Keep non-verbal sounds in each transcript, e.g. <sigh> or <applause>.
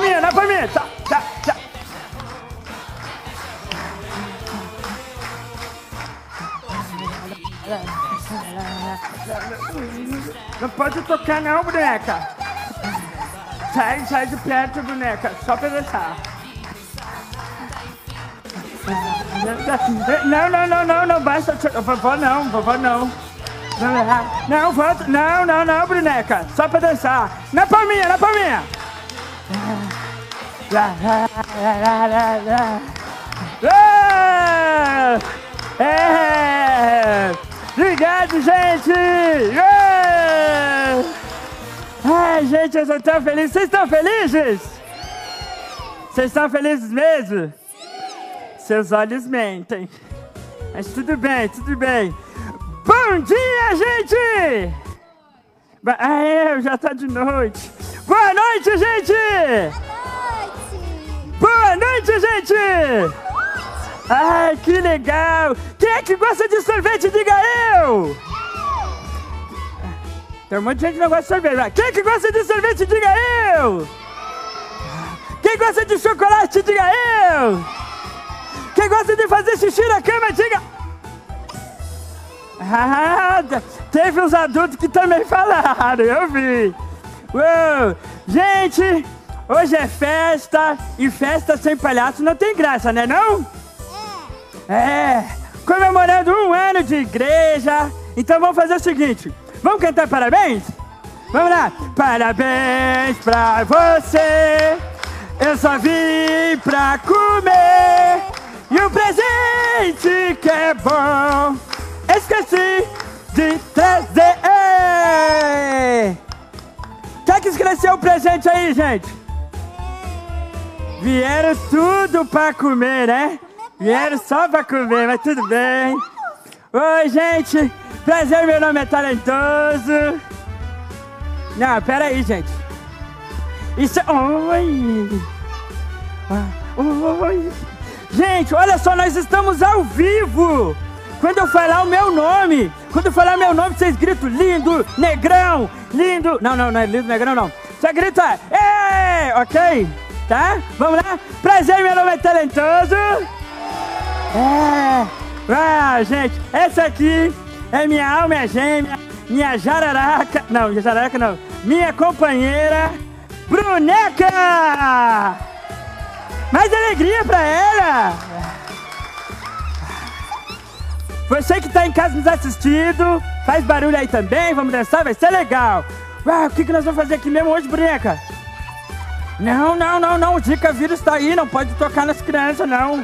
palminha, na palminha. Tá, tá, tá. Não pode tocar não, boneca. Sai, sai de perto, boneca. Só pra deixar. Não, não, não, não, não basta. Vovó não, vovó não. Não. Não, não, não, boneca. Só pra dançar. Na palminha, na palminha. É! Obrigado, gente! É! Ai, gente, eu estou tão feliz. Vocês estão felizes? Vocês estão felizes mesmo? Seus olhos mentem. Mas tudo bem, tudo bem. Bom dia, gente! Ah, é, já tá de noite. Boa noite, gente! Noite, gente! Ai, que legal! Quem é que gosta de sorvete? Diga eu! Tem um monte de gente que não gosta de sorvete. Quem é que gosta de sorvete? Diga eu! Quem gosta de chocolate? Diga eu! Quem gosta de fazer xixi na cama? Diga... Ah, teve uns adultos que também falaram, eu vi. Uou. Gente, hoje é festa e festa sem palhaço não tem graça, né não? É, comemorando um ano de igreja. Então vamos fazer o seguinte: vamos cantar parabéns? Vamos lá! Parabéns pra você! Eu só vim pra comer e o presente que é bom. Esqueci de trazer. Quem é que esqueceu o presente aí, gente? Vieram tudo pra comer, né? Vieram só pra comer, mas tudo bem. Oi, gente. Prazer, meu nome é Talentoso. Não, pera aí, gente. Isso é... Oi. Oi. Gente, olha só, nós estamos ao vivo. Quando eu falar o meu nome, quando eu falar meu nome, vocês gritam lindo, negrão, lindo. Não, não, não é lindo, negrão, não. Você grita, ei, ok? Tá? Vamos lá? Prazer, meu nome é Talentoso. É. Ah, gente, essa aqui é minha alma é gêmea, minha jararaca. Não, jararaca não. Minha companheira, Bruneca! Mais alegria pra ela! Você que tá em casa nos assistindo, faz barulho aí também, vamos dançar, vai ser legal. Ué, o que, que nós vamos fazer aqui mesmo hoje, Bruneca? Não, não, não, não, o Zika vírus tá aí, não pode tocar nas crianças, não.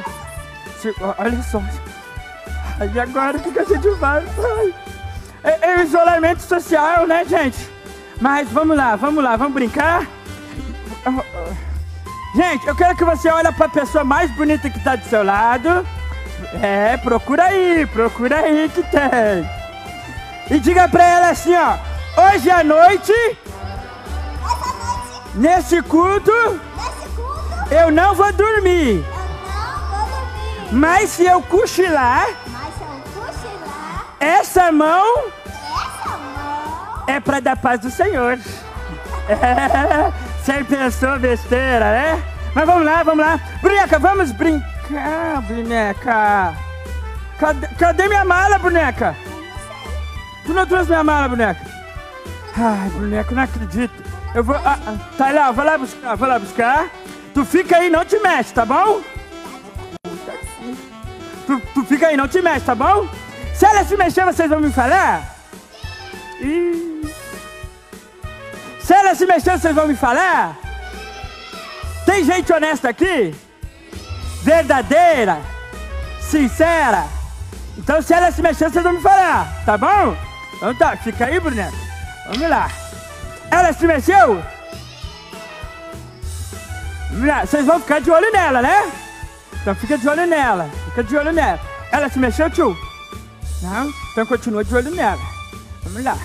Olha só. E agora o que, que a gente vai? É, é isolamento social, né, gente? Mas vamos lá, vamos lá, vamos brincar? Gente, eu quero que você olhe para a pessoa mais bonita que está do seu lado. É, procura aí, procura aí que tem. E diga para ela assim, ó. Hoje à noite nesse culto, nesse culto, eu não vou dormir. Mas se eu cochilar, Mas se eu cochilar, essa mão, essa mão é para dar paz do Senhor. É, você pensou besteira, né? Mas vamos lá, vamos lá. Boneca, vamos brincar, boneca. Cadê, cadê minha mala, boneca? Tu não trouxe minha mala, boneca? Ai, boneca, não acredito. Eu vou. Ah, ah, tá lá, vou lá buscar, vou lá buscar. Tu fica aí, não te mexe, tá bom? Tu, tu fica aí, não te mexe, tá bom? Se ela se mexer, vocês vão me falar? Se ela se mexer, vocês vão me falar? Tem gente honesta aqui? Verdadeira? Sincera? Então se ela se mexer, vocês vão me falar, tá bom? Então tá, fica aí, Bruneta. Vamos lá. Ela se mexeu? Vocês vão ficar de olho nela, né? Então fica de olho nela. Fica de olho nela. Ela se mexeu, tio? Não? Então continua de olho nela. Vamos lá.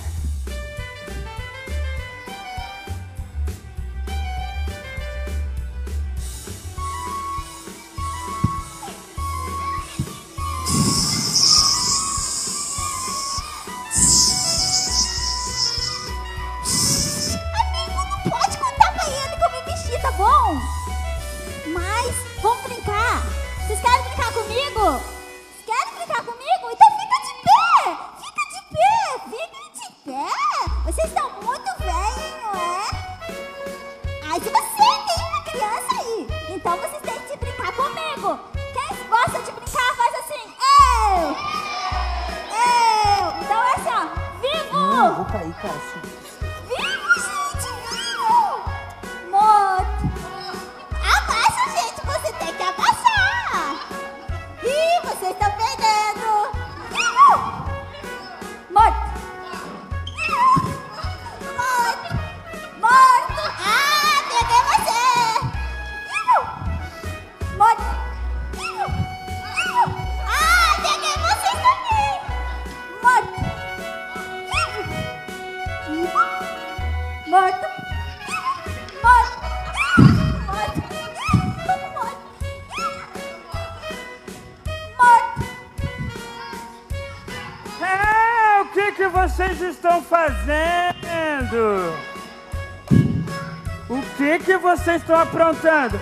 Vocês estão aprontando?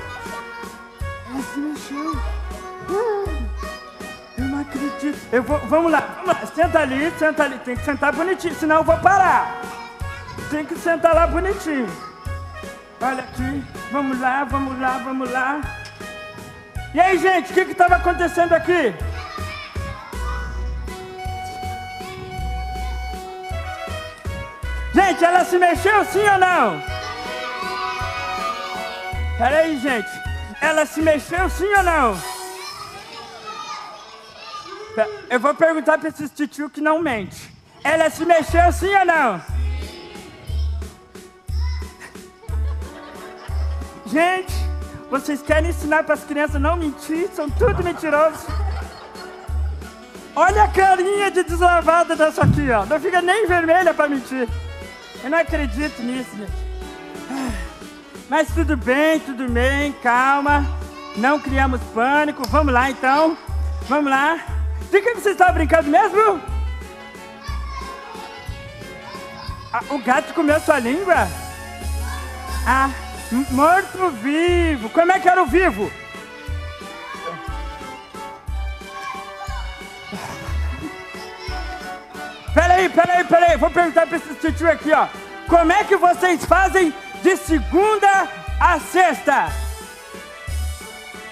Ela se mexeu. Ah, Eu não acredito. Eu vou, vamos lá, vamos lá. Senta ali, senta ali. Tem que sentar bonitinho, senão eu vou parar. Tem que sentar lá bonitinho. Olha aqui. Vamos lá, vamos lá, vamos lá. E aí, gente, o que que estava acontecendo aqui? Gente, ela se mexeu sim ou não? Peraí, gente. Ela se mexeu sim ou não? Eu vou perguntar pra esses titio que não mente. Ela se mexeu sim ou não? Gente, vocês querem ensinar para as crianças não mentir? São tudo mentirosos. Olha a carinha de deslavada dessa aqui, ó. Não fica nem vermelha para mentir. Eu não acredito nisso, gente. Mas tudo bem, tudo bem, calma. Não criamos pânico. Vamos lá, então. Vamos lá. De que vocês estavam brincando mesmo? Ah, o gato comeu sua língua? Ah, m- morto-vivo. Como é que era o vivo? Peraí, peraí, peraí. Vou perguntar pra esse tio aqui, ó. Como é que vocês fazem de segunda a sexta?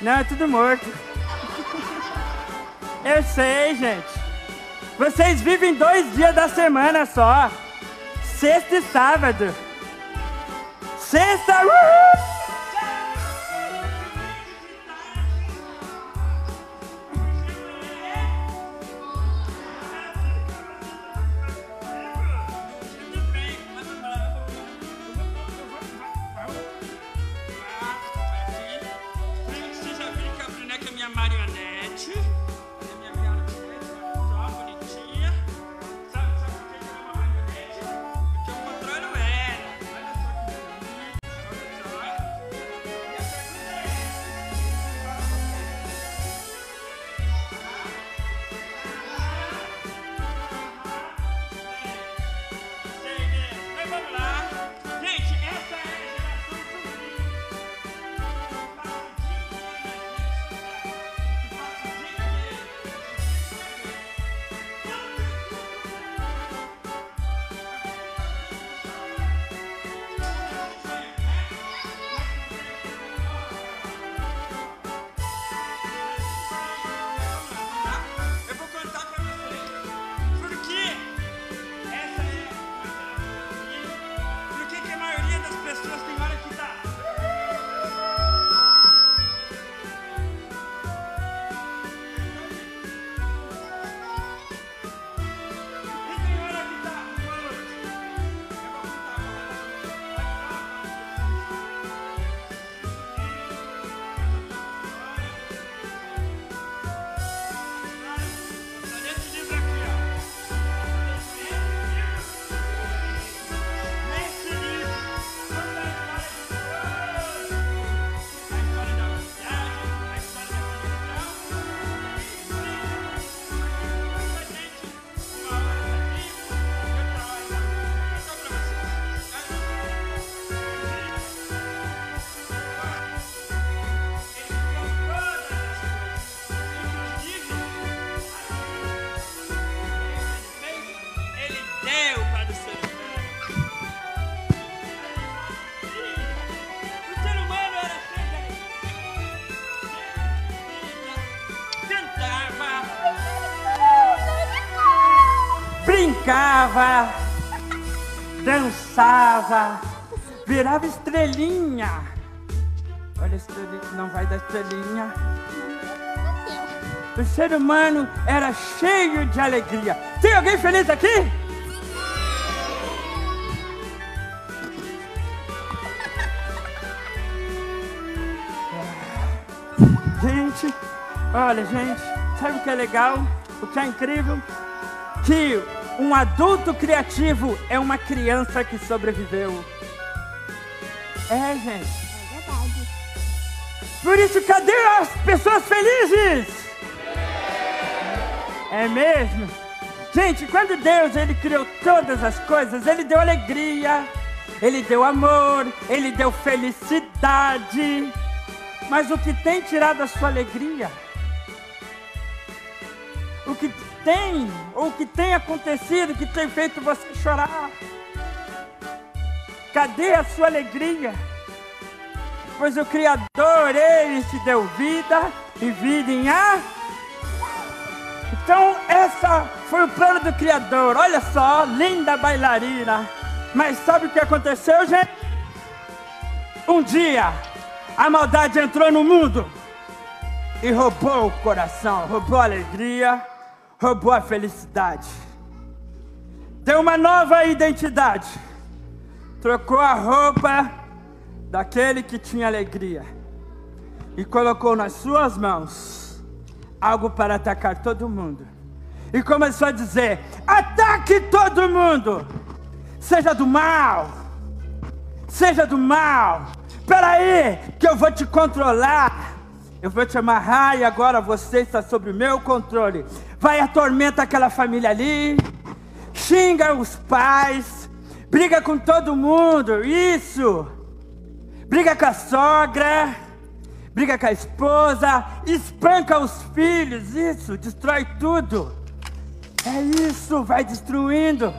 Não, é tudo morto. <laughs> Eu sei, gente. Vocês vivem dois dias da semana só. Sexta e sábado. Sexta. Uhul! Dançava, virava estrelinha. Olha a estrelinha, não vai dar estrelinha. O ser humano era cheio de alegria. Tem alguém feliz aqui? Gente, olha, gente, sabe o que é legal? O que é incrível? Que um adulto criativo é uma criança que sobreviveu. É, gente. É verdade. Por isso, cadê as pessoas felizes? É mesmo? Gente, quando Deus ele criou todas as coisas, ele deu alegria, ele deu amor, ele deu felicidade. Mas o que tem tirado a sua alegria? O que tem, ou que tem acontecido que tem feito você chorar? Cadê a sua alegria? Pois o Criador, Ele te deu vida e vida em A. Então, essa foi o plano do Criador. Olha só, linda bailarina. Mas sabe o que aconteceu, gente? Um dia, a maldade entrou no mundo e roubou o coração, roubou a alegria, roubou a felicidade. Deu uma nova identidade. Trocou a roupa daquele que tinha alegria e colocou nas suas mãos algo para atacar todo mundo. E começou a dizer: ataque todo mundo, seja do mal, seja do mal. Espera aí, que eu vou te controlar. Eu vou te amarrar e agora você está sob o meu controle. Vai atormenta aquela família ali, xinga os pais, briga com todo mundo. Isso. Briga com a sogra, briga com a esposa, espanca os filhos. Isso, destrói tudo. É isso, vai destruindo.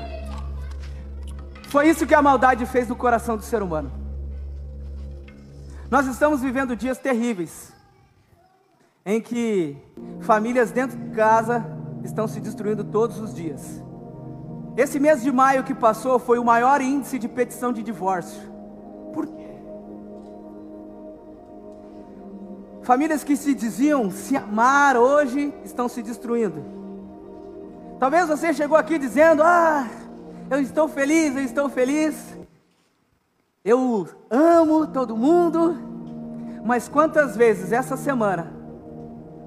Foi isso que a maldade fez no coração do ser humano. Nós estamos vivendo dias terríveis, em que famílias dentro de casa estão se destruindo todos os dias. Esse mês de maio que passou foi o maior índice de petição de divórcio. Por quê? Famílias que se diziam se amar hoje estão se destruindo. Talvez você chegou aqui dizendo: Ah, eu estou feliz, eu estou feliz. Eu amo todo mundo. Mas quantas vezes essa semana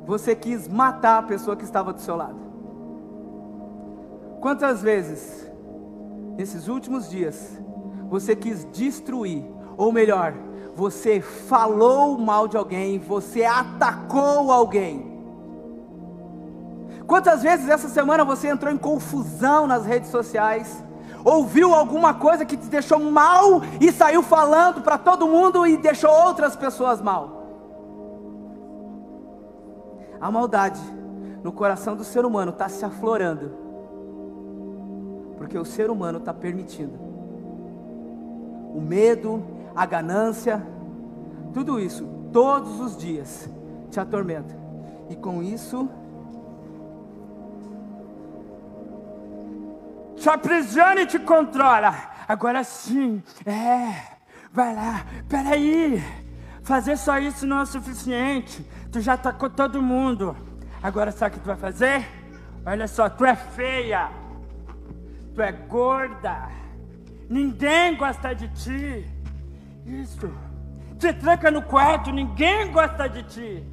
você quis matar a pessoa que estava do seu lado? Quantas vezes nesses últimos dias você quis destruir, ou melhor, você falou mal de alguém, você atacou alguém? Quantas vezes essa semana você entrou em confusão nas redes sociais? Ouviu alguma coisa que te deixou mal e saiu falando para todo mundo e deixou outras pessoas mal? A maldade no coração do ser humano está se aflorando, porque o ser humano está permitindo. O medo, a ganância, tudo isso, todos os dias, te atormenta. E com isso, te aprisiona e te controla. Agora sim, é, vai lá, peraí. Fazer só isso não é suficiente. Tu já atacou todo mundo. Agora sabe o que tu vai fazer? Olha só, tu é feia. Tu é gorda. Ninguém gosta de ti. Isso. Te tranca no quarto, ninguém gosta de ti.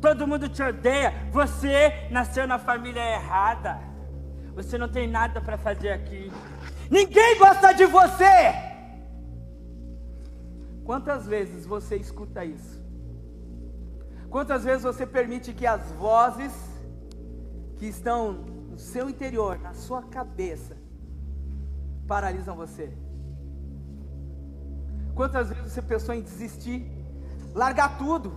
Todo mundo te odeia. Você nasceu na família errada. Você não tem nada para fazer aqui. ninguém gosta de você. Quantas vezes você escuta isso? Quantas vezes você permite que as vozes que estão no seu interior, na sua cabeça, paralisam você? Quantas vezes você pensou em desistir, largar tudo?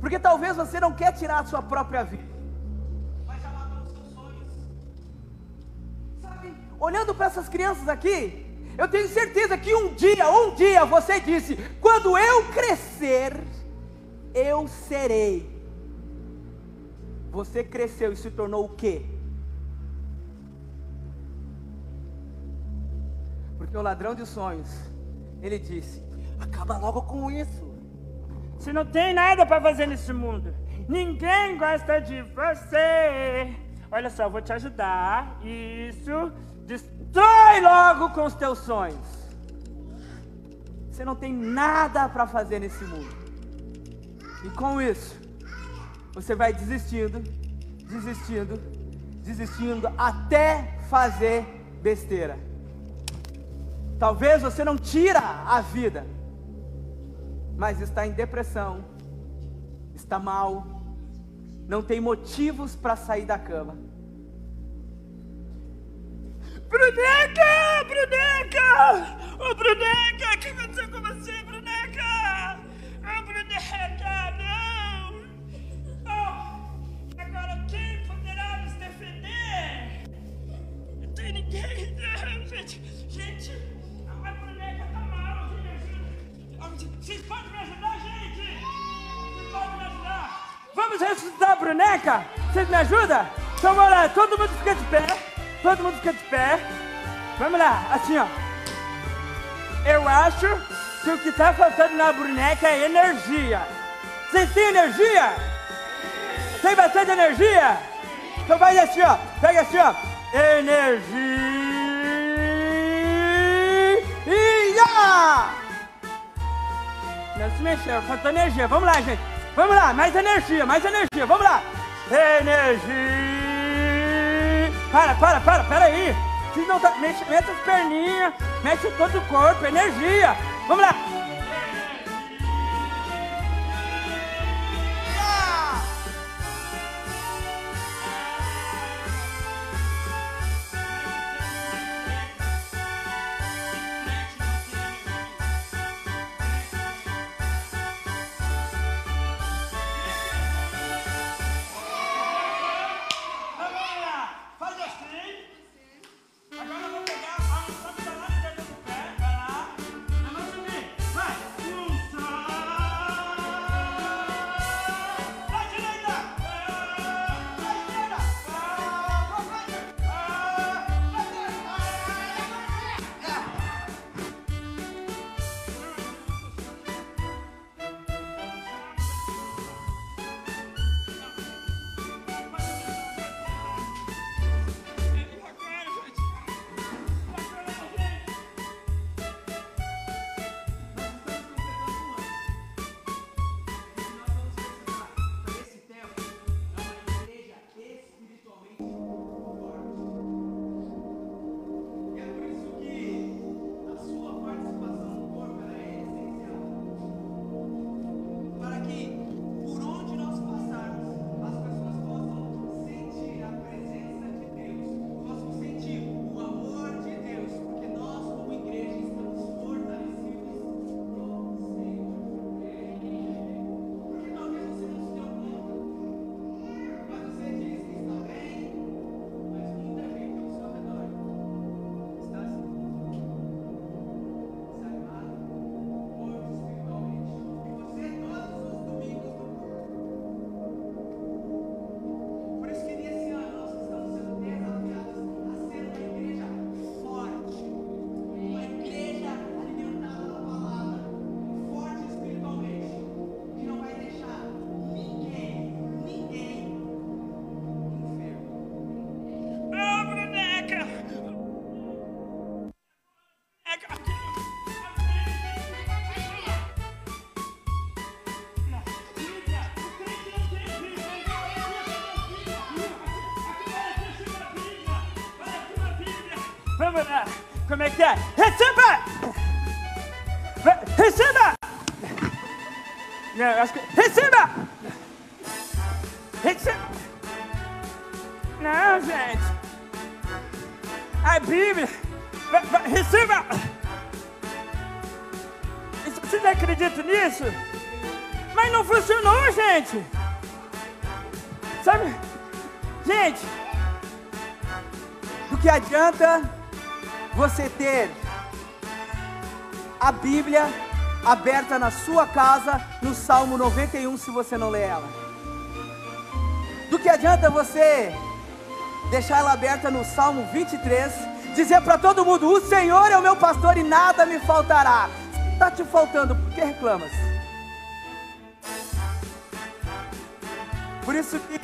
Porque talvez você não quer tirar a sua própria vida. Mas já matou os seus sonhos. Sabe, olhando para essas crianças aqui, eu tenho certeza que um dia, um dia você disse: quando eu crescer, eu serei. Você cresceu e se tornou o quê? Porque o ladrão de sonhos, ele disse: acaba logo com isso. Você não tem nada para fazer nesse mundo. Ninguém gosta de você. Olha só, eu vou te ajudar. Isso. Destrói logo com os teus sonhos. Você não tem nada para fazer nesse mundo. E com isso, você vai desistindo, desistindo, desistindo até fazer besteira. Talvez você não tira a vida, mas está em depressão, está mal, não tem motivos para sair da cama. Bruneca! Bruneca! Ô, Bruneca! O que aconteceu com você, Bruneca? Ô, Bruneca, Vocês podem me ajudar, gente? Vocês podem me ajudar? Vamos ressuscitar a Bruneca? Vocês me ajudam? Então vamos lá, todo mundo fica de pé. Todo mundo fica de pé. Vamos lá, assim ó. Eu acho que o que tá faltando na boneca é energia. Vocês têm energia? Tem bastante energia? Então vai assim ó. Pega assim ó. Energia! Não se mexeu, faltou energia. Vamos lá, gente. Vamos lá, mais energia, mais energia. Vamos lá. Energia! Para, para, para, para aí. Não tá, mexe, mexe as perninhas, mexe todo o corpo, energia. Vamos lá. É? Receba! Re- Receba! Não, acho que... Receba! Receba! Não, gente! A Bíblia. Receba! Vocês acreditam nisso? Mas não funcionou, gente! Sabe? Gente, Do que adianta você ter a Bíblia aberta na sua casa no Salmo 91 se você não lê ela? Do que adianta você deixar ela aberta no Salmo 23 dizer para todo mundo: O Senhor é o meu pastor e nada me faltará. Está te faltando, por que reclamas? Por isso que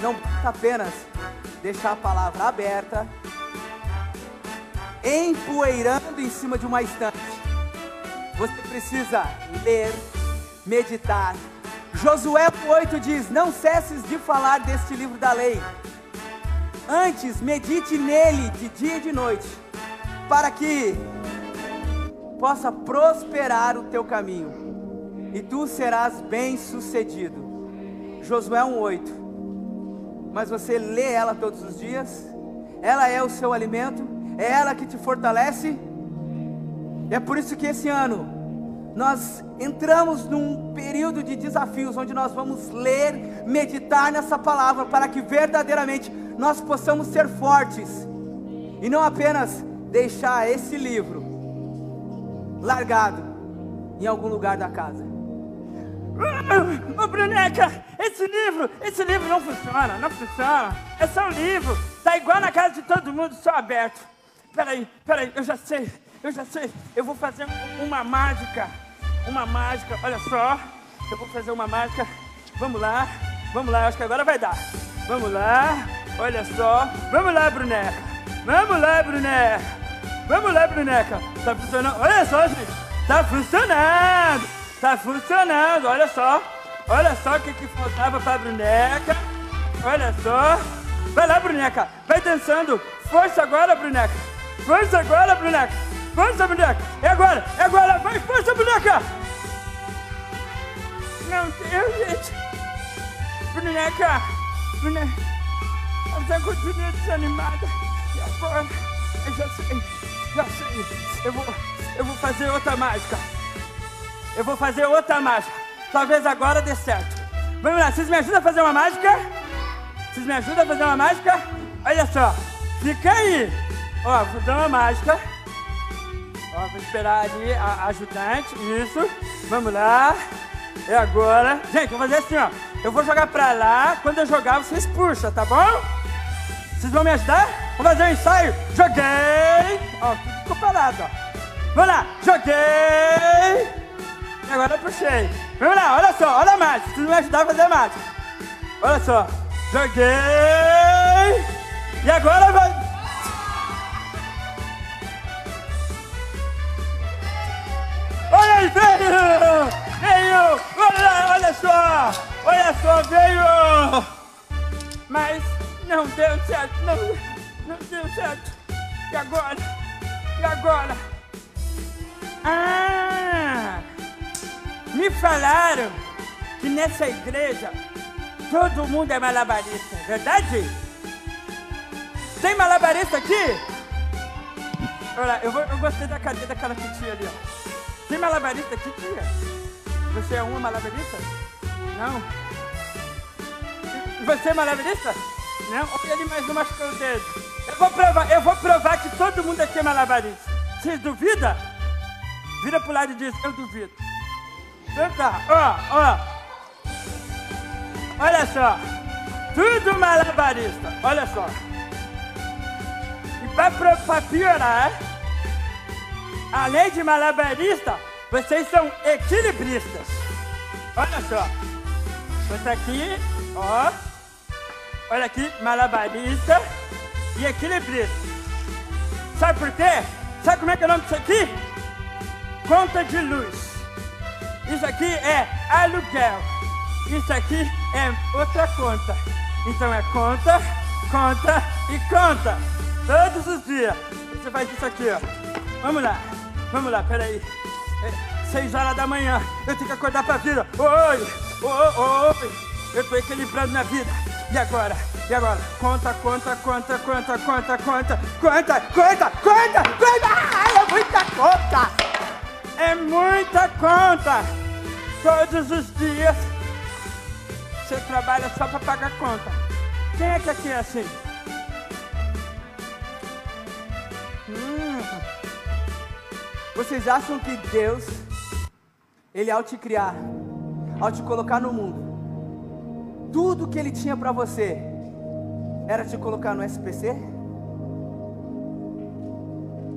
não basta apenas deixar a palavra aberta, empoeirando em cima de uma estante. Você precisa ler, meditar. Josué 8 diz: Não cesses de falar deste livro da lei. Antes, medite nele de dia e de noite, para que possa prosperar o teu caminho, e tu serás bem-sucedido. Josué 1:8. Mas você lê ela todos os dias? Ela é o seu alimento? É ela que te fortalece? É por isso que esse ano nós entramos num período de desafios onde nós vamos ler, meditar nessa palavra para que verdadeiramente nós possamos ser fortes e não apenas deixar esse livro largado em algum lugar da casa. Ô oh, Bruneca, esse livro, esse livro não funciona, não funciona. É só um livro, tá igual na casa de todo mundo, só aberto. Peraí, peraí, eu já sei, eu já sei. Eu vou fazer uma mágica, uma mágica, olha só. Eu vou fazer uma mágica. Vamos lá, vamos lá, acho que agora vai dar. Vamos lá, olha só. Vamos lá, Bruneca. Vamos lá, Bruneca. Vamos lá, Bruneca. Tá funcionando, olha só, gente. Tá funcionando. Tá funcionando, olha só. Olha só o que, que faltava pra Bruneca. Olha só. Vai lá, Bruneca. Vai dançando. Força agora, Bruneca. Força agora, Bruneca. Força, Bruneca. É agora, é agora. Vai, força, Bruneca. Não deu, gente. Bruneca. Bruneca. Ela continua desanimada. E agora? Eu já sei. Já sei. Eu vou, eu vou fazer outra mágica. Eu vou fazer outra mágica. Talvez agora dê certo. Vamos lá, vocês me ajudam a fazer uma mágica? Vocês me ajudam a fazer uma mágica? Olha só, fica aí. Ó, vou dar uma mágica. Ó, vou esperar ali a ajudante. Isso. Vamos lá. É agora. Gente, vou fazer assim, ó. Eu vou jogar pra lá. Quando eu jogar, vocês puxam, tá bom? Vocês vão me ajudar? Vamos fazer um ensaio. Joguei. Ó, tudo ficou parado, ó. Vamos lá. Joguei. E agora eu puxei. Vamos lá, olha só, olha a mágica. Vocês vão me ajudar a fazer a mágica. Olha só. Joguei. E agora vai. Aí, veio! Veio! Olha, olha só! Olha só, veio! Mas não deu certo, não, não deu certo. E agora? E agora? Ah! Me falaram que nessa igreja todo mundo é malabarista, é verdade? Tem malabarista aqui? Olha, eu, vou, eu gostei da cadeira daquela titia ali, ó. Tem malabarista aqui, tia? Você é uma malabarista? Não? Você é malabarista? Não? Olha ele mais não machucou o dedo. Eu vou provar, eu vou provar que todo mundo aqui é malabarista. Vocês duvidam? Vira pro lado e diz, eu duvido. Então tá, ó, ó. Olha só. Tudo malabarista, olha só. E pra, pra piorar, além de malabarista, vocês são equilibristas. Olha só. Você aqui, ó. Olha aqui, malabarista e equilibrista. Sabe por quê? Sabe como é que é o nome disso aqui? Conta de luz. Isso aqui é aluguel. Isso aqui é outra conta. Então é conta, conta e conta. Todos os dias. Você faz isso aqui, ó. Vamos lá. Vamos lá, peraí. É seis horas da manhã. Eu tenho que acordar pra vida. Oi, oi, oi. Eu tô equilibrando na vida. E agora? E agora? Conta, conta, conta, conta, conta, conta, conta, conta, conta, conta. Ai, é muita conta. É muita conta. Todos os dias você trabalha só para pagar conta. Quem é que aqui é assim? Hum. Vocês acham que Deus, Ele ao te criar, ao te colocar no mundo, tudo que Ele tinha para você era te colocar no SPC?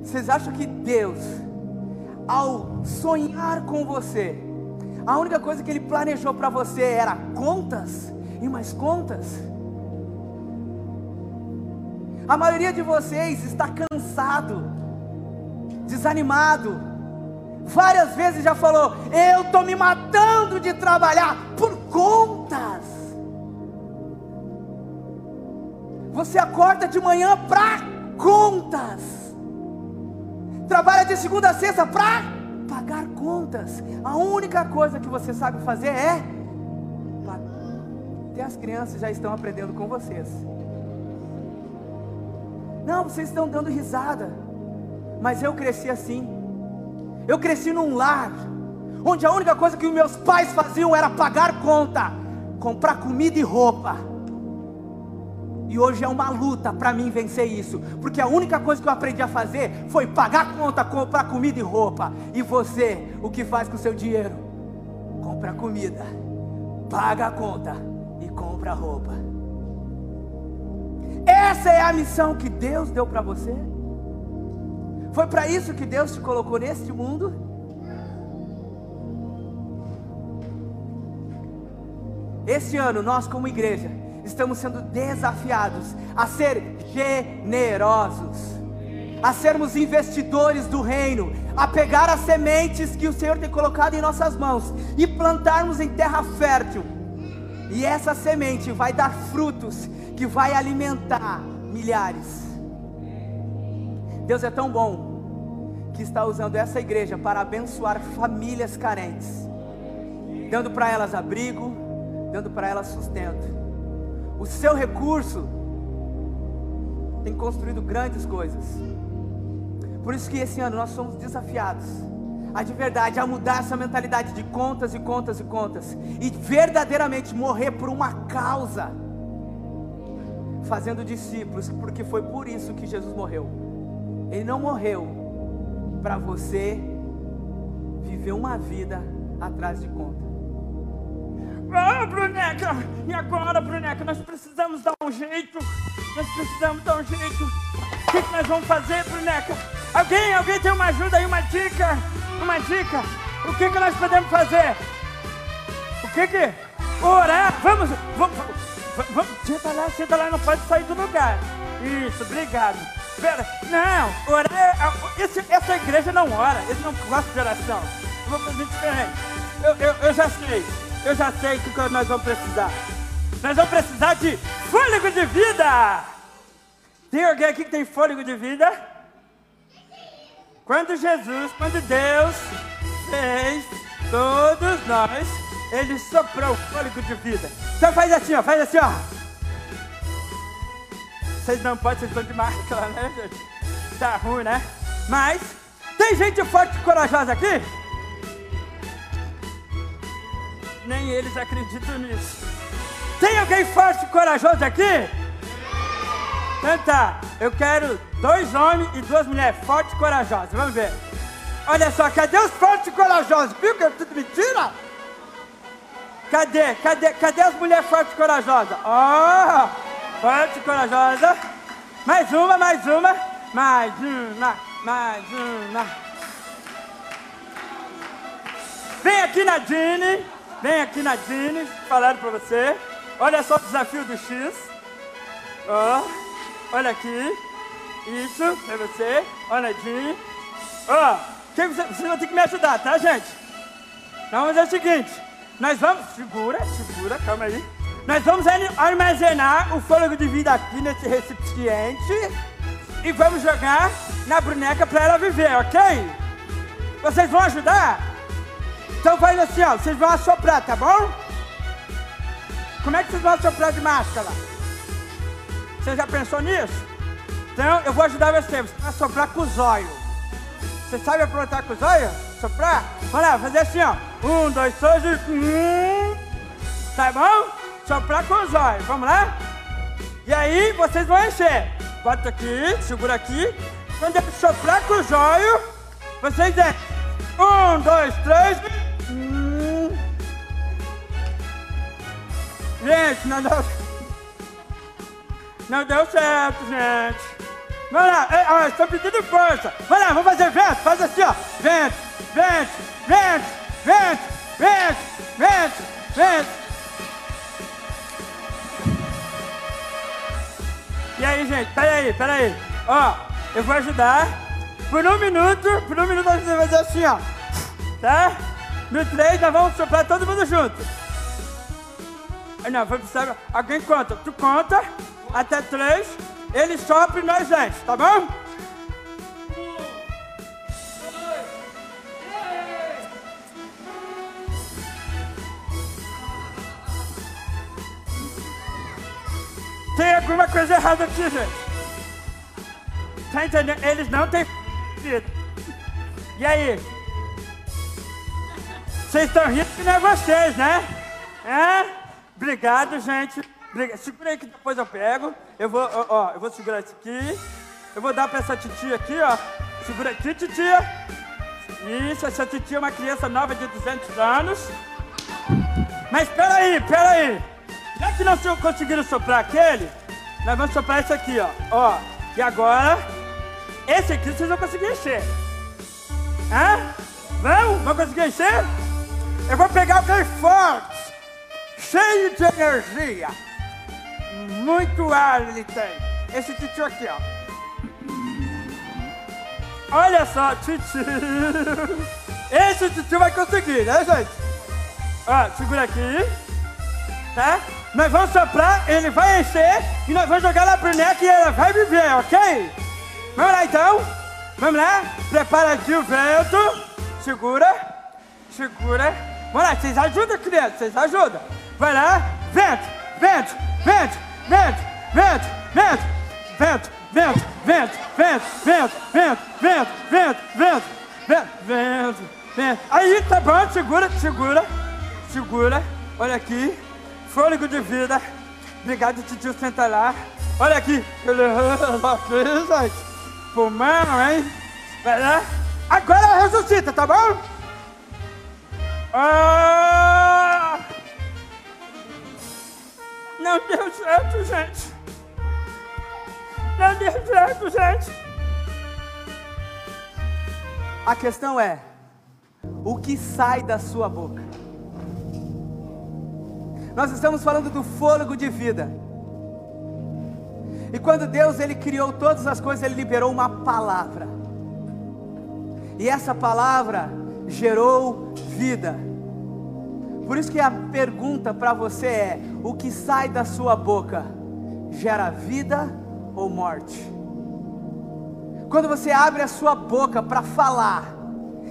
Vocês acham que Deus, ao sonhar com você, a única coisa que Ele planejou para você era contas e mais contas? A maioria de vocês está cansado, desanimado. Várias vezes já falou: Eu estou me matando de trabalhar por contas. Você acorda de manhã para contas. Trabalha de segunda a sexta para pagar contas. A única coisa que você sabe fazer é. Até as crianças já estão aprendendo com vocês. Não, vocês estão dando risada. Mas eu cresci assim. Eu cresci num lar onde a única coisa que os meus pais faziam era pagar conta, comprar comida e roupa. E hoje é uma luta para mim vencer isso, porque a única coisa que eu aprendi a fazer foi pagar conta, comprar comida e roupa. E você, o que faz com o seu dinheiro? Compra comida, paga a conta e compra roupa. Essa é a missão que Deus deu para você? Foi para isso que Deus te colocou neste mundo? Esse ano, nós como igreja, estamos sendo desafiados a ser generosos, a sermos investidores do reino, a pegar as sementes que o Senhor tem colocado em nossas mãos e plantarmos em terra fértil. E essa semente vai dar frutos que vai alimentar milhares. Deus é tão bom que está usando essa igreja para abençoar famílias carentes, dando para elas abrigo, dando para elas sustento. O seu recurso tem construído grandes coisas. Por isso que esse ano nós somos desafiados a de verdade a mudar essa mentalidade de contas e contas e contas e verdadeiramente morrer por uma causa, fazendo discípulos, porque foi por isso que Jesus morreu. Ele não morreu para você viver uma vida atrás de conta. Ah, Bruneca! E agora, Bruneca? Nós precisamos dar um jeito. Nós precisamos dar um jeito. O que, que nós vamos fazer, Bruneca? Alguém, alguém tem uma ajuda aí, uma dica? Uma dica? O que, que nós podemos fazer? O que que? Orar? Vamos, vamos, vamos, vamos. Senta lá, senta lá, não pode sair do lugar. Isso, obrigado. Pera, não, orar, é- esse, essa igreja não ora, eles não gostam de oração. Eu vou fazer diferente. Eu, eu, eu já sei, eu já sei o que que nós vamos precisar. Nós vamos precisar de fôlego de vida. Tem alguém aqui que tem fôlego de vida? Quando Jesus, quando Deus fez todos nós, Ele soprou o fôlego de vida. Então faz assim, ó, faz assim, ó. Vocês não podem, vocês estão de máscara, né, gente? Tá ruim, né? Mas, tem gente forte e corajosa aqui? Nem eles acreditam nisso. Tem alguém forte e corajoso aqui? Então tá, eu quero dois homens e duas mulheres fortes e corajosas. Vamos ver. Olha só, cadê os fortes e corajosos? Viu que é tudo mentira? Cadê? Cadê? Cadê as mulheres fortes e corajosas? Ó, forte corajosa. Mais uma, mais uma, mais uma, mais uma. Vem aqui, Nadine. Vem aqui, Nadine. Falaram pra você. Olha só o desafio do X. Ó, olha aqui. Isso, é você. Ó, Nadine. Ó, quem você, vai ter que me ajudar, tá, gente? Então, vamos fazer o seguinte. Nós vamos... Segura, segura, calma aí. Nós vamos ar- armazenar o fôlego de vida aqui nesse recipiente e vamos jogar na boneca para ela viver, ok? Vocês vão ajudar? Então faz assim, ó, vocês vão assoprar, tá bom? Como é que vocês vão assoprar de máscara? Você já pensou nisso? Então eu vou ajudar vocês, vão assoprar com os olhos. Você sabe aprontar com os olhos? Soprar? Vamos lá, fazer assim, ó. Um, dois, três e... Tá bom? Soprar com os olhos, vamos lá? E aí vocês vão encher. Bota aqui, segura aqui. Quando eu soprar com os olhos, vocês enchem. Um, dois, três. Hum. Gente, não deu... <laughs> Não deu certo, gente. Vamos lá, é, ó, estou pedindo força. Vamos lá, vamos fazer vento, faz assim, ó. Vento, vento, vento, vento, vento, vento, vento. E aí, gente, peraí, peraí. Ó, eu vou ajudar. Por um minuto, por um minuto a gente vai fazer assim, ó. Tá? No três nós vamos soprar todo mundo junto. Não, vamos precisar. Alguém conta. Tu conta até três. Ele sopra e nós gente, tá bom? Alguma coisa errada aqui, gente. Tá entendendo? Eles não têm. E aí? Vocês estão rindo que não é vocês, né? É? Obrigado, gente. Obrigado. Segura aí que depois eu pego. Eu vou, ó, ó, eu vou segurar isso aqui. Eu vou dar pra essa titia aqui, ó. Segura aqui, titia. Isso, essa titia é uma criança nova de 200 anos. Mas peraí, peraí. Já que não conseguiram soprar aquele, nós vamos soprar esse aqui, ó. Ó, e agora, esse aqui vocês vão conseguir encher. Hã? Vão? Vão conseguir encher? Eu vou pegar alguém forte, cheio de energia. Muito ar ele tem. Esse titio aqui, ó. Olha só, titio. Esse titio vai conseguir, né, gente? Ó, segura aqui. Tá? Nós vamos soprar, ele vai encher e nós vamos jogar na boneca e ela vai viver, ok? Vamos lá então? Vamos lá? Prepara aqui o vento. Segura. Segura. Vamos lá, vocês ajudam, criança, vocês ajudam. Vai lá. Vento, vento, vento, vento, vento, vento, vento, vento, vento, vento, vento, vento, vento, vento, vento, vento, vento, vento. Aí, tá bom, segura, segura, segura. Olha aqui. Fôlego de vida. Obrigado, tio, lá. Olha aqui. Pulmão, <laughs> hein? Vai lá. Agora ressuscita, tá bom? Ah! Não deu certo, gente. Não deu certo, gente. A questão é: o que sai da sua boca? Nós estamos falando do fôlego de vida. E quando Deus ele criou todas as coisas, ele liberou uma palavra. E essa palavra gerou vida. Por isso que a pergunta para você é: o que sai da sua boca gera vida ou morte? Quando você abre a sua boca para falar,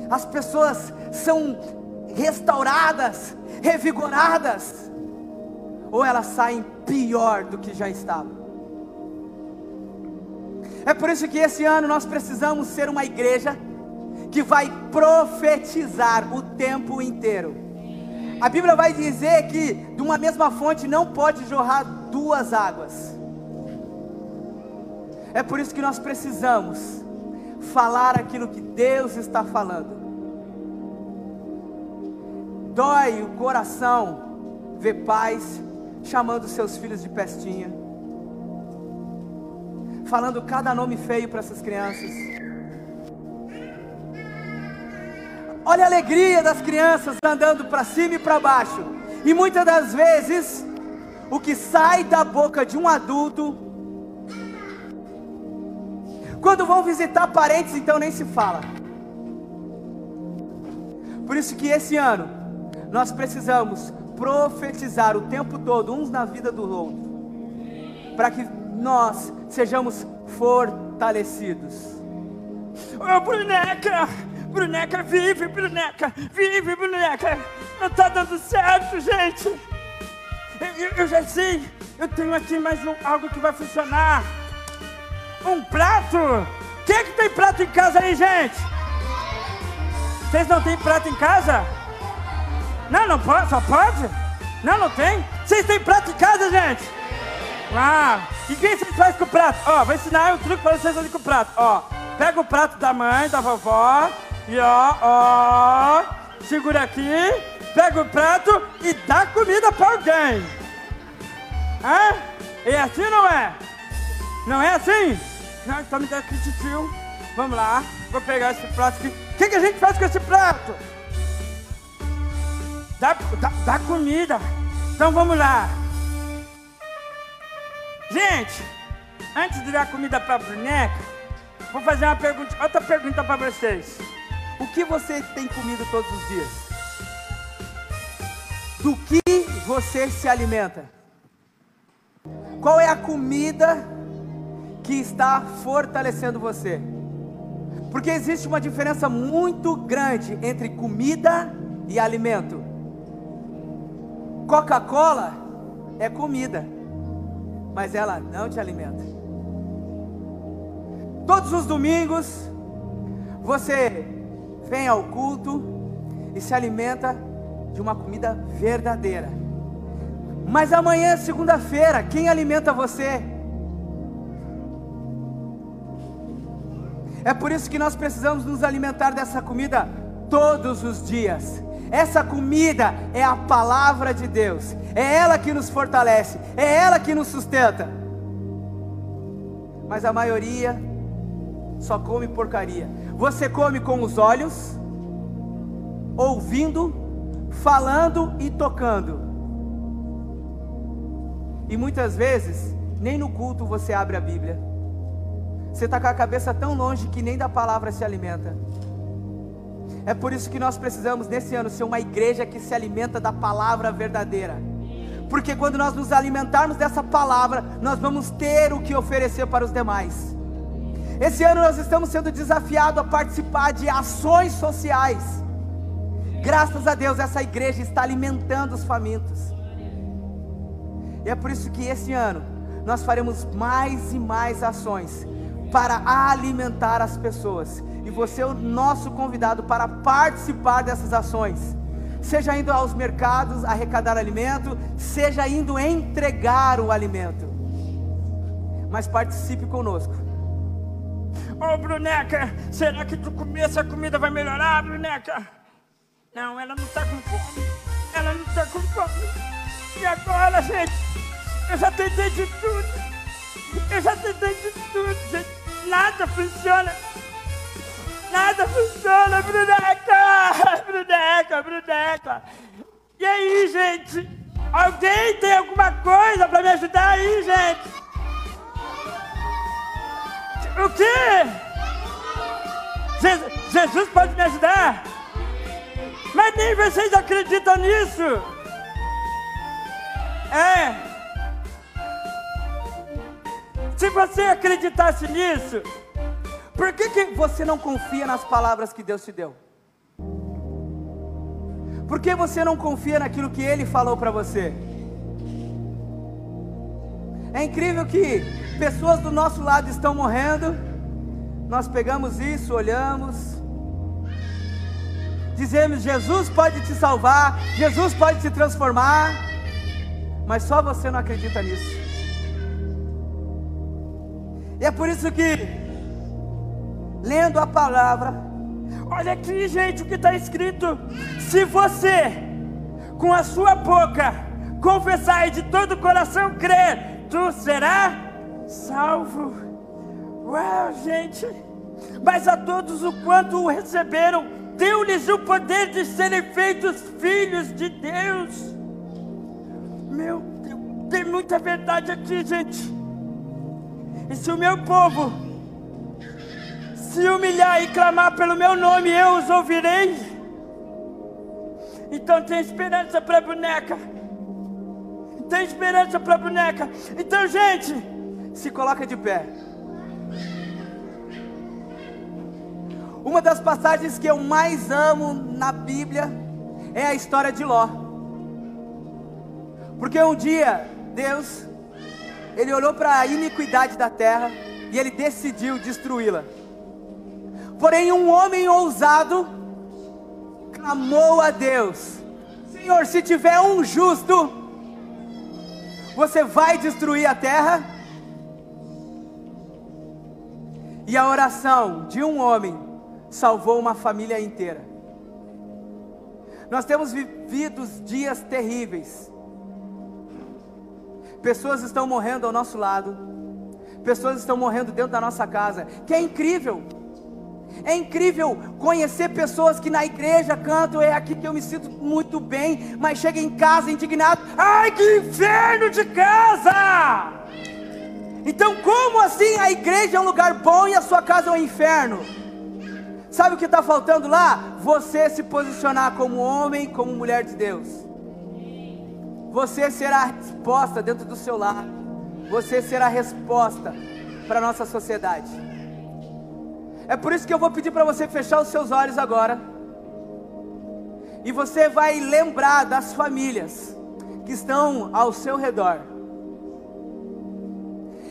as pessoas são restauradas, revigoradas, ou elas saem pior do que já estavam. É por isso que esse ano nós precisamos ser uma igreja que vai profetizar o tempo inteiro. A Bíblia vai dizer que de uma mesma fonte não pode jorrar duas águas. É por isso que nós precisamos falar aquilo que Deus está falando. Dói o coração ver pais chamando seus filhos de pestinha, falando cada nome feio para essas crianças. Olha a alegria das crianças andando para cima e para baixo. E muitas das vezes, o que sai da boca de um adulto, quando vão visitar parentes, então nem se fala. Por isso que esse ano, nós precisamos profetizar o tempo todo, uns na vida do outro, para que nós sejamos fortalecidos. Ô, Bruneca! Bruneca, vive, Bruneca! Vive, Bruneca! Não tá dando certo, gente! Eu, eu- eu já sei! Eu tenho aqui mais um, algo que vai funcionar! Um prato! Quem é que tem prato em casa aí, gente? Vocês não têm prato em casa? Não, não pode, só pode? Não, não tem? Vocês têm prato em casa, gente? Ah, e quem vocês faz com o prato? Ó, vou ensinar um truque para vocês fazerem com o prato. Ó, pega o prato da mãe, da vovó, e ó, ó, segura aqui, pega o prato e dá comida para alguém. Hã? É assim ou não é? Não é assim? Não, então me dá aqui, tio. Vamos lá, vou pegar esse prato aqui. O que, que a gente faz com esse prato? Dá, dá comida. Então vamos lá. Gente, antes de dar comida para a boneca, vou fazer uma pergunta, outra pergunta para vocês. O que você tem comido todos os dias? Do que você se alimenta? Qual é a comida que está fortalecendo você? Porque existe uma diferença muito grande entre comida e alimento. Coca-Cola é comida, mas ela não te alimenta. Todos os domingos você vem ao culto e se alimenta de uma comida verdadeira. Mas amanhã, segunda-feira, quem alimenta você? É por isso que nós precisamos nos alimentar dessa comida todos os dias. Essa comida é a palavra de Deus, é ela que nos fortalece, é ela que nos sustenta. Mas a maioria só come porcaria. Você come com os olhos, ouvindo, falando e tocando. E muitas vezes, nem no culto você abre a Bíblia. Você está com a cabeça tão longe que nem da palavra se alimenta. É por isso que nós precisamos, nesse ano, ser uma igreja que se alimenta da palavra verdadeira. Porque quando nós nos alimentarmos dessa palavra, nós vamos ter o que oferecer para os demais. Esse ano nós estamos sendo desafiados a participar de ações sociais. Graças a Deus, essa igreja está alimentando os famintos. E é por isso que esse ano nós faremos mais e mais ações para alimentar as pessoas. E você é o nosso convidado para participar dessas ações. Seja indo aos mercados arrecadar alimento, seja indo entregar o alimento. Mas participe conosco. Ô Bruneca, será que tu comer essa comida vai melhorar, Bruneca? Não, ela não tá com fome. Ela não tá com fome. E agora, gente? Eu já tentei de tudo. Eu já tentei de tudo, gente. Nada funciona. Nada funciona, Bruneca! <laughs> Bruneca, Bruneca! E aí, gente? Alguém tem alguma coisa para me ajudar aí, gente? O quê? Je- Jesus pode me ajudar? Mas nem vocês acreditam nisso! É! Se você acreditasse nisso, Por que, que você não confia nas palavras que Deus te deu? Por que você não confia naquilo que Ele falou para você? É incrível que pessoas do nosso lado estão morrendo, nós pegamos isso, olhamos, dizemos: Jesus pode te salvar, Jesus pode te transformar, mas só você não acredita nisso. E é por isso que, lendo a palavra, olha aqui, gente, o que está escrito: se você, com a sua boca, confessar e de todo o coração crer, tu será salvo. Uau, gente! Mas a todos o quanto o receberam, deu-lhes o poder de serem feitos filhos de Deus. Meu Deus, tem muita verdade aqui, gente. E se o meu povo se humilhar e clamar pelo meu nome, eu os ouvirei. Então tem esperança para a boneca. Tem esperança para a boneca. Então, gente, se coloca de pé. Uma das passagens que eu mais amo na Bíblia é a história de Ló. Porque um dia Deus ele olhou para a iniquidade da terra e ele decidiu destruí-la. Porém, um homem ousado clamou a Deus: Senhor, se tiver um justo, você vai destruir a terra? E a oração de um homem salvou uma família inteira. Nós temos vivido dias terríveis. Pessoas estão morrendo ao nosso lado. pessoas estão morrendo dentro da nossa casa, que é incrível. É incrível conhecer pessoas que na igreja cantam, é aqui que eu me sinto muito bem, mas chega em casa indignado, ai que inferno de casa! Então, como assim a igreja é um lugar bom e a sua casa é um inferno? Sabe o que está faltando lá? Você se posicionar como homem, como mulher de Deus. Você será a resposta dentro do seu lar. Você será a resposta para a nossa sociedade. É por isso que eu vou pedir para você fechar os seus olhos agora. E você vai lembrar das famílias que estão ao seu redor.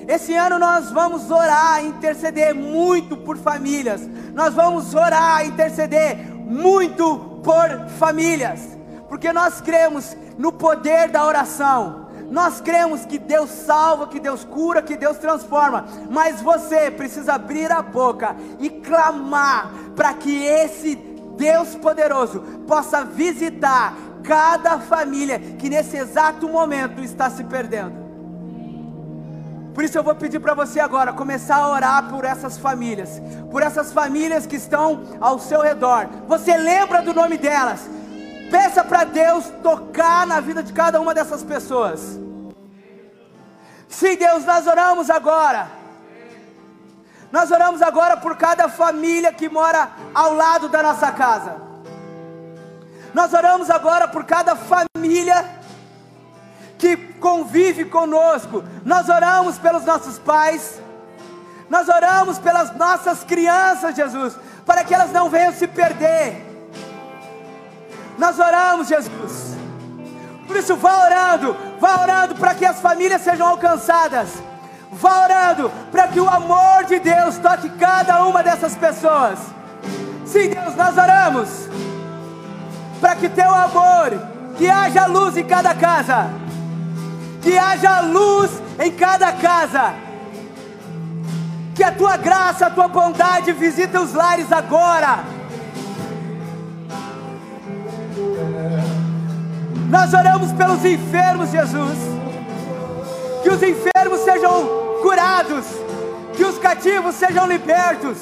Esse ano nós vamos orar, interceder muito por famílias. Nós vamos orar, interceder muito por famílias. Porque nós cremos no poder da oração. Nós cremos que Deus salva, que Deus cura, que Deus transforma. Mas você precisa abrir a boca e clamar para que esse Deus poderoso possa visitar cada família que nesse exato momento está se perdendo. Por isso eu vou pedir para você agora começar a orar por essas famílias, por essas famílias que estão ao seu redor. Você lembra do nome delas? Peça para Deus tocar na vida de cada uma dessas pessoas. Sim, Deus, nós oramos agora. Nós oramos agora por cada família que mora ao lado da nossa casa. Nós oramos agora por cada família que convive conosco. Nós oramos pelos nossos pais, nós oramos pelas nossas crianças, Jesus, para que elas não venham se perder. Nós oramos, Jesus. Por isso, vá orando, vá orando para que as famílias sejam alcançadas. Vá orando para que o amor de Deus toque cada uma dessas pessoas. Sim, Deus, nós oramos para que teu amor, que haja luz em cada casa que haja luz em cada casa. Que a tua graça, a tua bondade visite os lares agora. Nós oramos pelos enfermos, Jesus. Que os enfermos sejam curados, que os cativos sejam libertos.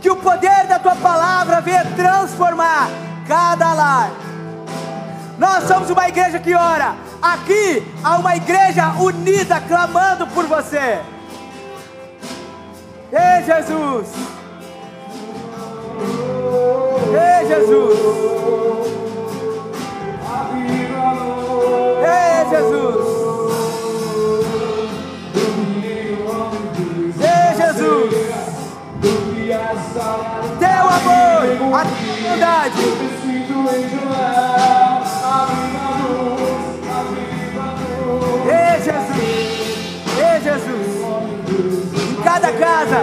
Que o poder da tua palavra venha transformar cada lar. Nós somos uma igreja que ora Aqui há uma igreja unida clamando por você. Ei, Jesus! Ei, Jesus! Jesus! Ei, Jesus! Teu amor, a tua bondade. Ei, Jesus! Ei, Jesus! Em cada casa,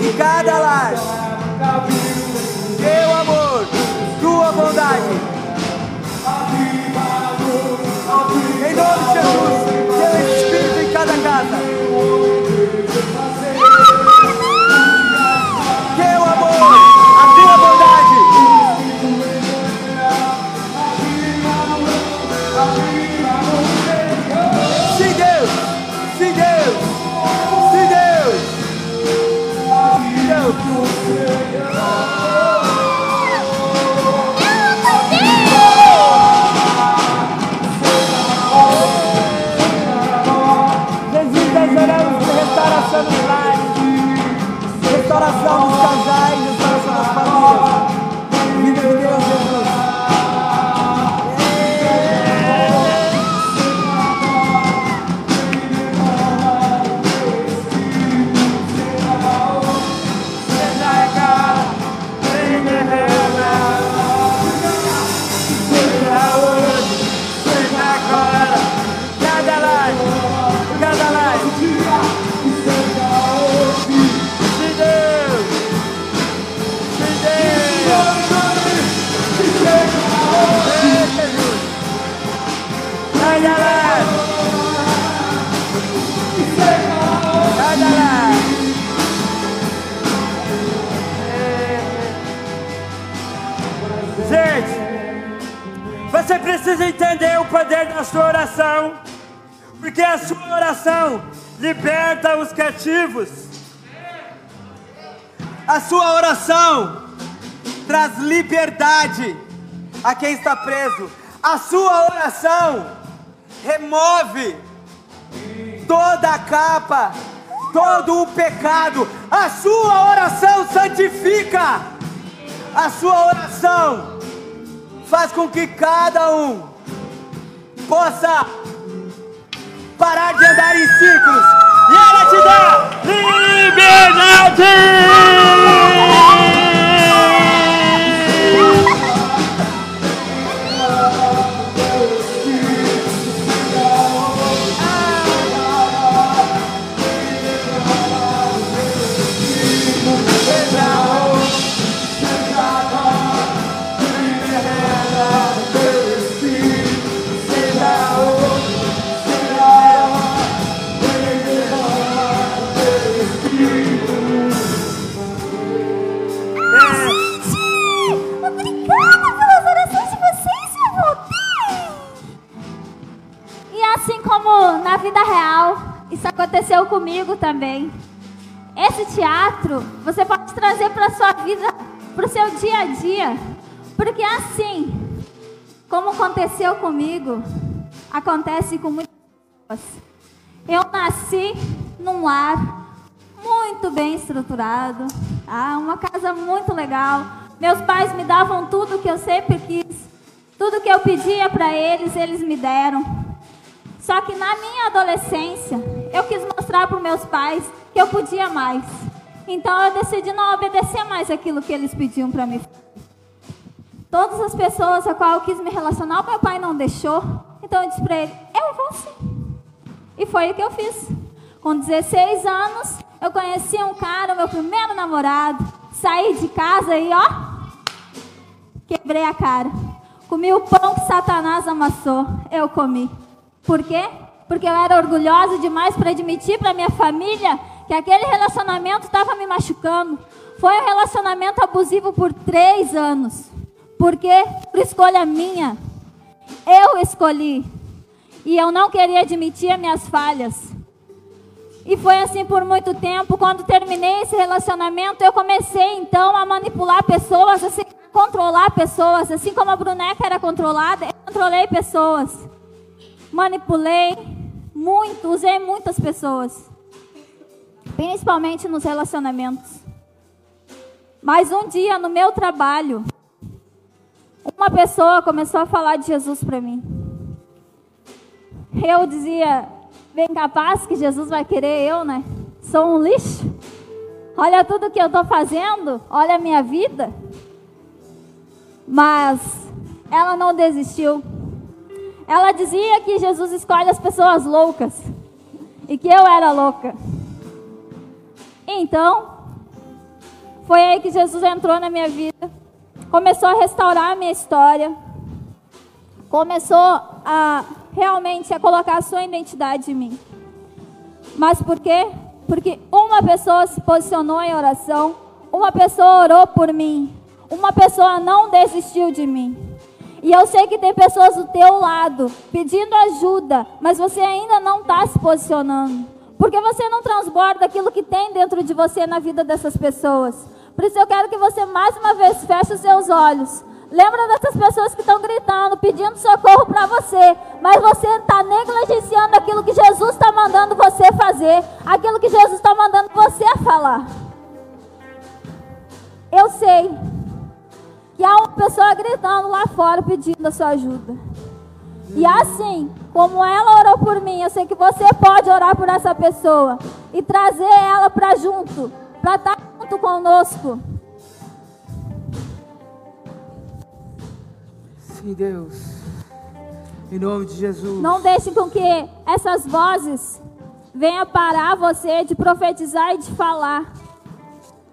em cada lar, teu amor, tua bondade. Poder da sua oração, porque a sua oração liberta os cativos. A sua oração traz liberdade a quem está preso. A sua oração remove toda a capa, todo o pecado. A sua oração santifica. A sua oração faz com que cada um possa parar de andar em círculos e ela te dá Liberdade! Na vida real, isso aconteceu comigo também. Esse teatro você pode trazer para sua vida, para o seu dia a dia, porque assim, como aconteceu comigo, acontece com muitas pessoas. Eu nasci num lar muito bem estruturado, tá? uma casa muito legal. Meus pais me davam tudo que eu sempre quis, tudo que eu pedia para eles, eles me deram. Só que na minha adolescência, eu quis mostrar para meus pais que eu podia mais. Então eu decidi não obedecer mais aquilo que eles pediam para mim. Todas as pessoas a qual eu quis me relacionar, meu pai não deixou. Então eu disse para ele: eu vou sim. E foi o que eu fiz. Com 16 anos, eu conheci um cara, meu primeiro namorado. Saí de casa e ó, quebrei a cara. Comi o pão que Satanás amassou. Eu comi. Por quê? Porque eu era orgulhosa demais para admitir para minha família que aquele relacionamento estava me machucando. Foi um relacionamento abusivo por três anos. Por quê? Por escolha minha. Eu escolhi. E eu não queria admitir as minhas falhas. E foi assim por muito tempo. Quando terminei esse relacionamento, eu comecei então a manipular pessoas, assim, controlar pessoas, assim como a boneca era controlada, eu controlei pessoas. Manipulei muito, usei muitas pessoas. Principalmente nos relacionamentos. Mas um dia no meu trabalho, uma pessoa começou a falar de Jesus para mim. Eu dizia, bem capaz que Jesus vai querer eu, né? Sou um lixo. Olha tudo que eu estou fazendo, olha a minha vida. Mas ela não desistiu. Ela dizia que Jesus escolhe as pessoas loucas e que eu era louca. Então, foi aí que Jesus entrou na minha vida, começou a restaurar a minha história, começou a realmente a colocar a sua identidade em mim. Mas por quê? Porque uma pessoa se posicionou em oração, uma pessoa orou por mim, uma pessoa não desistiu de mim. E eu sei que tem pessoas do teu lado pedindo ajuda, mas você ainda não está se posicionando. Porque você não transborda aquilo que tem dentro de você na vida dessas pessoas. Por isso eu quero que você mais uma vez feche os seus olhos. Lembra dessas pessoas que estão gritando, pedindo socorro para você, mas você está negligenciando aquilo que Jesus está mandando você fazer, aquilo que Jesus está mandando você falar. Eu sei que há uma pessoa gritando lá fora pedindo a sua ajuda. E assim, como ela orou por mim, eu sei que você pode orar por essa pessoa e trazer ela para junto, para estar junto conosco. Sim, Deus. Em nome de Jesus. Não deixe com que essas vozes venham parar você de profetizar e de falar.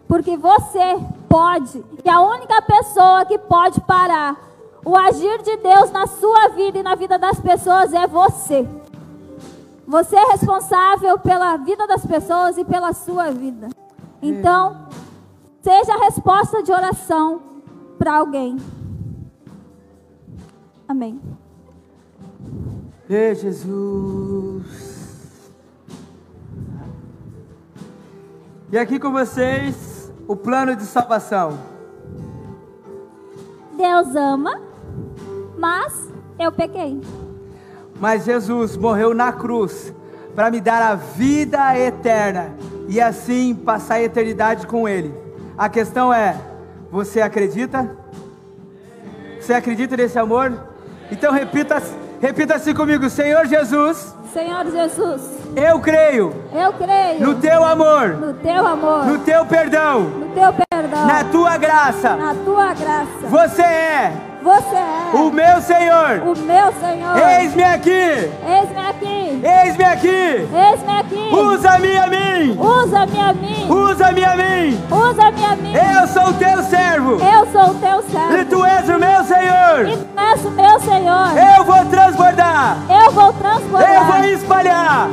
Porque você pode, e a única pessoa que pode parar o agir de Deus na sua vida e na vida das pessoas é você. Você é responsável pela vida das pessoas e pela sua vida. Então, seja a resposta de oração para alguém. Amém. Ei, Jesus. E aqui com vocês, o plano de salvação. Deus ama, mas eu pequei. Mas Jesus morreu na cruz para me dar a vida eterna e assim passar a eternidade com Ele. A questão é: você acredita? Você acredita nesse amor? Então repita, repita assim comigo: Senhor Jesus, Senhor Jesus, eu creio eu creio no teu amor, no teu amor, no teu perdão, no teu perdão, na tua graça. na tua graça. Você é Você é o meu Senhor. o meu Senhor. Eis-me aqui, Eis-me aqui. eis-me aqui. Eis-me aqui. Usa-me a mim, Usa-me a mim. usa-me a mim. Usa-me a mim. Eu sou o teu servo Eu sou o teu e servo. tu és o meu E Senhor. tu és o meu Senhor. Eu vou transbordar, Eu vou eu transformar. vou espalhar